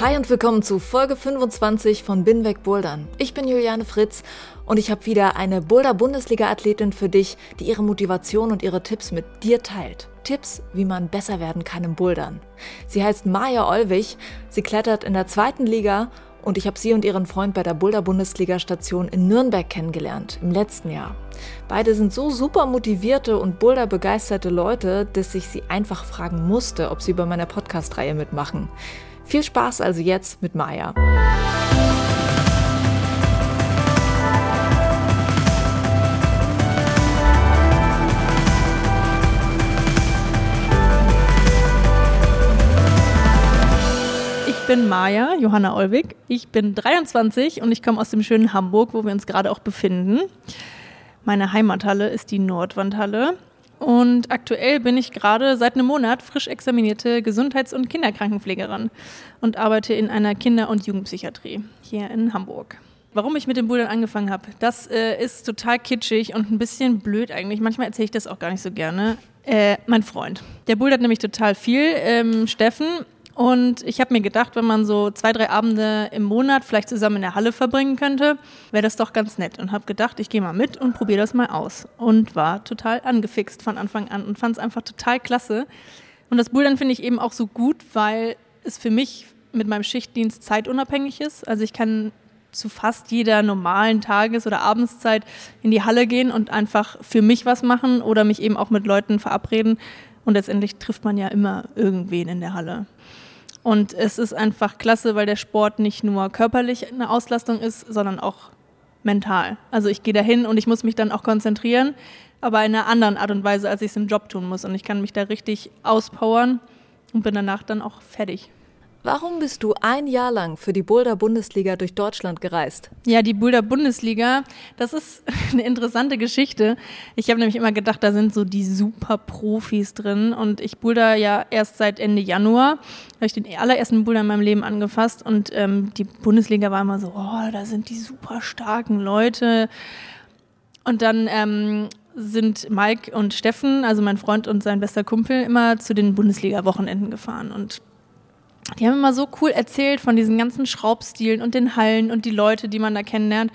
Hi und willkommen zu Folge 25 von Binweg Bouldern. Ich bin Juliane Fritz und ich habe wieder eine Boulder-Bundesliga-Athletin für dich, die ihre Motivation und ihre Tipps mit dir teilt. Tipps, wie man besser werden kann im Bouldern. Sie heißt Maja Olwig, sie klettert in der zweiten Liga und ich habe sie und ihren Freund bei der Boulder-Bundesliga-Station in Nürnberg kennengelernt, im letzten Jahr. Beide sind so super motivierte und Boulder-begeisterte Leute, dass ich sie einfach fragen musste, ob sie bei meiner Podcast-Reihe mitmachen. Viel Spaß also jetzt mit Maya. Ich bin Maja, Johanna Olwig. Ich bin 23 und ich komme aus dem schönen Hamburg, wo wir uns gerade auch befinden. Meine Heimathalle ist die Nordwandhalle. Und aktuell bin ich gerade seit einem Monat frisch examinierte Gesundheits- und Kinderkrankenpflegerin und arbeite in einer Kinder- und Jugendpsychiatrie hier in Hamburg. Warum ich mit dem Bouldern angefangen habe, das äh, ist total kitschig und ein bisschen blöd eigentlich. Manchmal erzähle ich das auch gar nicht so gerne. Äh, mein Freund, der bouldert nämlich total viel. Ähm, Steffen und ich habe mir gedacht, wenn man so zwei, drei Abende im Monat vielleicht zusammen in der Halle verbringen könnte, wäre das doch ganz nett. Und habe gedacht, ich gehe mal mit und probiere das mal aus. Und war total angefixt von Anfang an und fand es einfach total klasse. Und das Bouldern finde ich eben auch so gut, weil es für mich mit meinem Schichtdienst zeitunabhängig ist. Also ich kann zu fast jeder normalen Tages- oder Abendszeit in die Halle gehen und einfach für mich was machen oder mich eben auch mit Leuten verabreden. Und letztendlich trifft man ja immer irgendwen in der Halle. Und es ist einfach klasse, weil der Sport nicht nur körperlich eine Auslastung ist, sondern auch mental. Also ich gehe dahin und ich muss mich dann auch konzentrieren, aber in einer anderen Art und Weise, als ich es im Job tun muss. Und ich kann mich da richtig auspowern und bin danach dann auch fertig. Warum bist du ein Jahr lang für die Boulder Bundesliga durch Deutschland gereist? Ja, die Boulder Bundesliga, das ist eine interessante Geschichte. Ich habe nämlich immer gedacht, da sind so die super Profis drin und ich boulder ja erst seit Ende Januar, habe ich den allerersten Boulder in meinem Leben angefasst und ähm, die Bundesliga war immer so, oh, da sind die super starken Leute. Und dann ähm, sind Mike und Steffen, also mein Freund und sein bester Kumpel, immer zu den Bundesliga-Wochenenden gefahren und die haben immer so cool erzählt von diesen ganzen Schraubstilen und den Hallen und die Leute, die man da kennenlernt.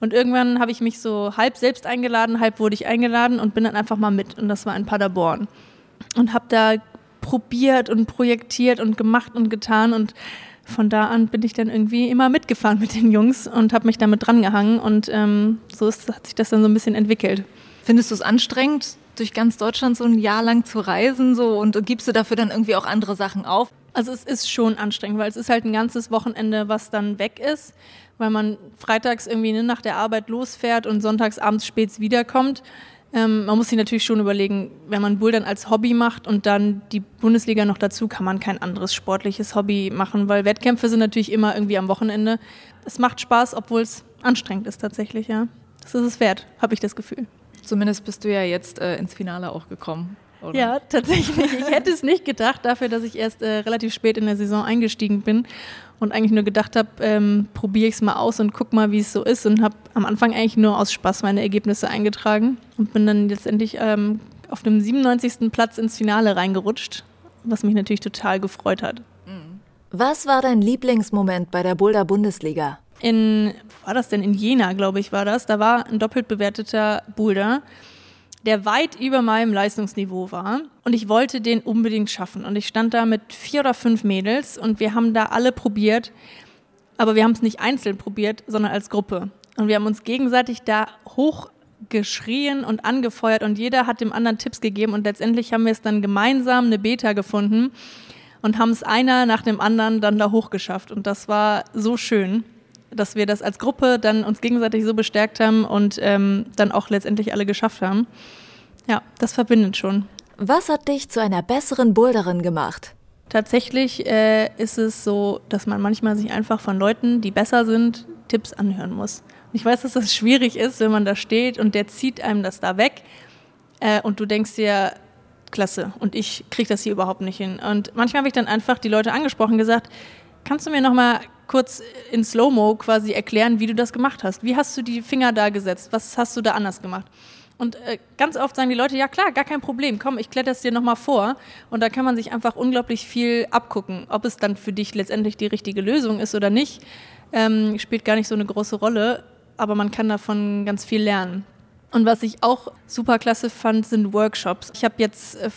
Und irgendwann habe ich mich so halb selbst eingeladen, halb wurde ich eingeladen und bin dann einfach mal mit. Und das war in Paderborn. Und habe da probiert und projektiert und gemacht und getan. Und von da an bin ich dann irgendwie immer mitgefahren mit den Jungs und habe mich damit drangehangen. Und ähm, so ist, hat sich das dann so ein bisschen entwickelt. Findest du es anstrengend, durch ganz Deutschland so ein Jahr lang zu reisen? So, und gibst du dafür dann irgendwie auch andere Sachen auf? Also es ist schon anstrengend, weil es ist halt ein ganzes Wochenende, was dann weg ist, weil man freitags irgendwie ne, nach der Arbeit losfährt und sonntags abends spät wiederkommt. Ähm, man muss sich natürlich schon überlegen, wenn man Bouldern als Hobby macht und dann die Bundesliga noch dazu, kann man kein anderes sportliches Hobby machen, weil Wettkämpfe sind natürlich immer irgendwie am Wochenende. Es macht Spaß, obwohl es anstrengend ist tatsächlich, ja. Das ist es wert, habe ich das Gefühl. Zumindest bist du ja jetzt äh, ins Finale auch gekommen. Oder? Ja, tatsächlich. Ich hätte es nicht gedacht, dafür, dass ich erst äh, relativ spät in der Saison eingestiegen bin und eigentlich nur gedacht habe, ähm, probiere ich es mal aus und guck mal, wie es so ist. Und habe am Anfang eigentlich nur aus Spaß meine Ergebnisse eingetragen und bin dann letztendlich ähm, auf dem 97. Platz ins Finale reingerutscht, was mich natürlich total gefreut hat. Was war dein Lieblingsmoment bei der Boulder Bundesliga? In, war das denn in Jena, glaube ich, war das. Da war ein doppelt bewerteter Boulder der weit über meinem Leistungsniveau war. Und ich wollte den unbedingt schaffen. Und ich stand da mit vier oder fünf Mädels und wir haben da alle probiert. Aber wir haben es nicht einzeln probiert, sondern als Gruppe. Und wir haben uns gegenseitig da hochgeschrien und angefeuert und jeder hat dem anderen Tipps gegeben. Und letztendlich haben wir es dann gemeinsam eine Beta gefunden und haben es einer nach dem anderen dann da hochgeschafft. Und das war so schön dass wir das als Gruppe dann uns gegenseitig so bestärkt haben und ähm, dann auch letztendlich alle geschafft haben. Ja, das verbindet schon. Was hat dich zu einer besseren Boulderin gemacht? Tatsächlich äh, ist es so, dass man manchmal sich einfach von Leuten, die besser sind, Tipps anhören muss. Und ich weiß, dass das schwierig ist, wenn man da steht und der zieht einem das da weg äh, und du denkst dir, klasse, und ich kriege das hier überhaupt nicht hin. Und manchmal habe ich dann einfach die Leute angesprochen, gesagt, kannst du mir noch mal kurz in Slow-Mo quasi erklären, wie du das gemacht hast? Wie hast du die Finger da gesetzt? Was hast du da anders gemacht? Und äh, ganz oft sagen die Leute, ja klar, gar kein Problem, komm, ich kletter es dir nochmal vor. Und da kann man sich einfach unglaublich viel abgucken. Ob es dann für dich letztendlich die richtige Lösung ist oder nicht, ähm, spielt gar nicht so eine große Rolle, aber man kann davon ganz viel lernen. Und was ich auch super klasse fand, sind Workshops. Ich habe jetzt äh,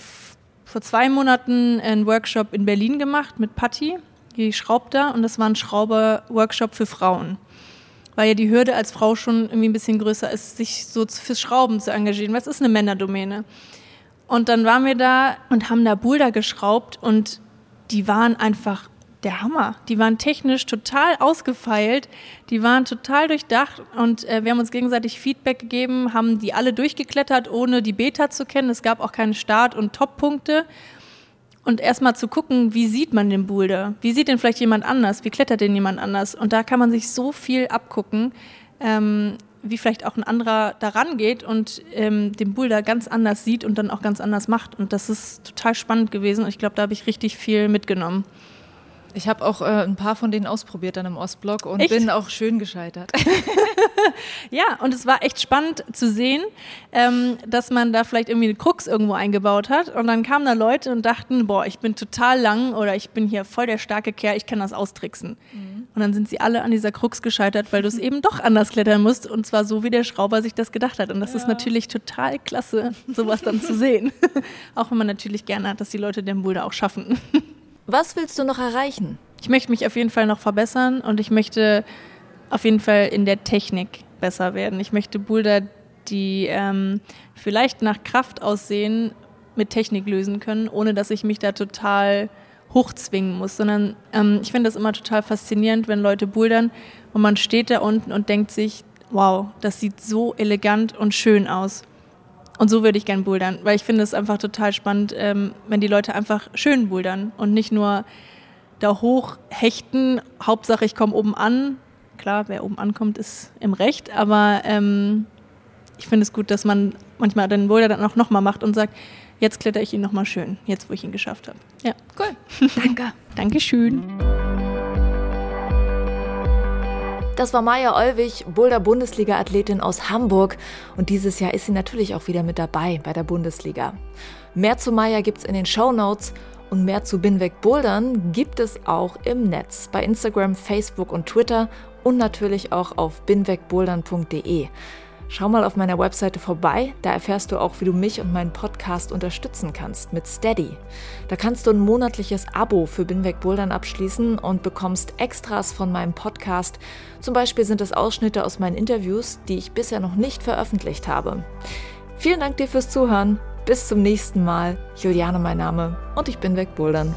vor zwei Monaten einen Workshop in Berlin gemacht mit Patti, die schraubt da, und das war ein Schrauber-Workshop für Frauen weil ja die Hürde als Frau schon irgendwie ein bisschen größer ist, sich so fürs Schrauben zu engagieren, weil es ist eine Männerdomäne. Und dann waren wir da und haben da Boulder geschraubt und die waren einfach der Hammer. Die waren technisch total ausgefeilt, die waren total durchdacht und äh, wir haben uns gegenseitig Feedback gegeben, haben die alle durchgeklettert, ohne die Beta zu kennen. Es gab auch keine Start- und Top-Punkte und erstmal zu gucken, wie sieht man den Boulder? Wie sieht den vielleicht jemand anders? Wie klettert den jemand anders? Und da kann man sich so viel abgucken, ähm, wie vielleicht auch ein anderer daran geht und ähm, den Boulder ganz anders sieht und dann auch ganz anders macht. Und das ist total spannend gewesen und ich glaube, da habe ich richtig viel mitgenommen. Ich habe auch äh, ein paar von denen ausprobiert dann im Ostblock und echt? bin auch schön gescheitert. ja, und es war echt spannend zu sehen, ähm, dass man da vielleicht irgendwie eine Krux irgendwo eingebaut hat. Und dann kamen da Leute und dachten, boah, ich bin total lang oder ich bin hier voll der starke Kerl, ich kann das austricksen. Mhm. Und dann sind sie alle an dieser Krux gescheitert, weil du es eben doch anders klettern musst. Und zwar so, wie der Schrauber sich das gedacht hat. Und das ja. ist natürlich total klasse, sowas dann zu sehen. auch wenn man natürlich gerne hat, dass die Leute den Boulder auch schaffen. Was willst du noch erreichen? Ich möchte mich auf jeden Fall noch verbessern und ich möchte auf jeden Fall in der Technik besser werden. Ich möchte Boulder, die ähm, vielleicht nach Kraft aussehen, mit Technik lösen können, ohne dass ich mich da total hochzwingen muss, sondern ähm, ich finde das immer total faszinierend, wenn Leute bouldern und man steht da unten und denkt sich, wow, das sieht so elegant und schön aus. Und so würde ich gern bouldern, weil ich finde es einfach total spannend, ähm, wenn die Leute einfach schön bouldern und nicht nur da hoch hechten, Hauptsache ich komme oben an. Klar, wer oben ankommt, ist im Recht, aber ähm, ich finde es gut, dass man manchmal den Boulder dann auch nochmal macht und sagt, jetzt kletter ich ihn nochmal schön, jetzt wo ich ihn geschafft habe. Ja, cool. Danke. Dankeschön. Das war Maja Olwig, Boulder-Bundesliga-Athletin aus Hamburg. Und dieses Jahr ist sie natürlich auch wieder mit dabei bei der Bundesliga. Mehr zu Maja gibt's in den Show Notes und mehr zu Binweg Bouldern gibt es auch im Netz bei Instagram, Facebook und Twitter und natürlich auch auf binwegbouldern.de. Schau mal auf meiner Webseite vorbei, da erfährst du auch, wie du mich und meinen Podcast unterstützen kannst mit Steady. Da kannst du ein monatliches Abo für Binweg Bouldern abschließen und bekommst Extras von meinem Podcast. Zum Beispiel sind es Ausschnitte aus meinen Interviews, die ich bisher noch nicht veröffentlicht habe. Vielen Dank dir fürs Zuhören. Bis zum nächsten Mal. Juliane mein Name und ich bin weg Bouldern.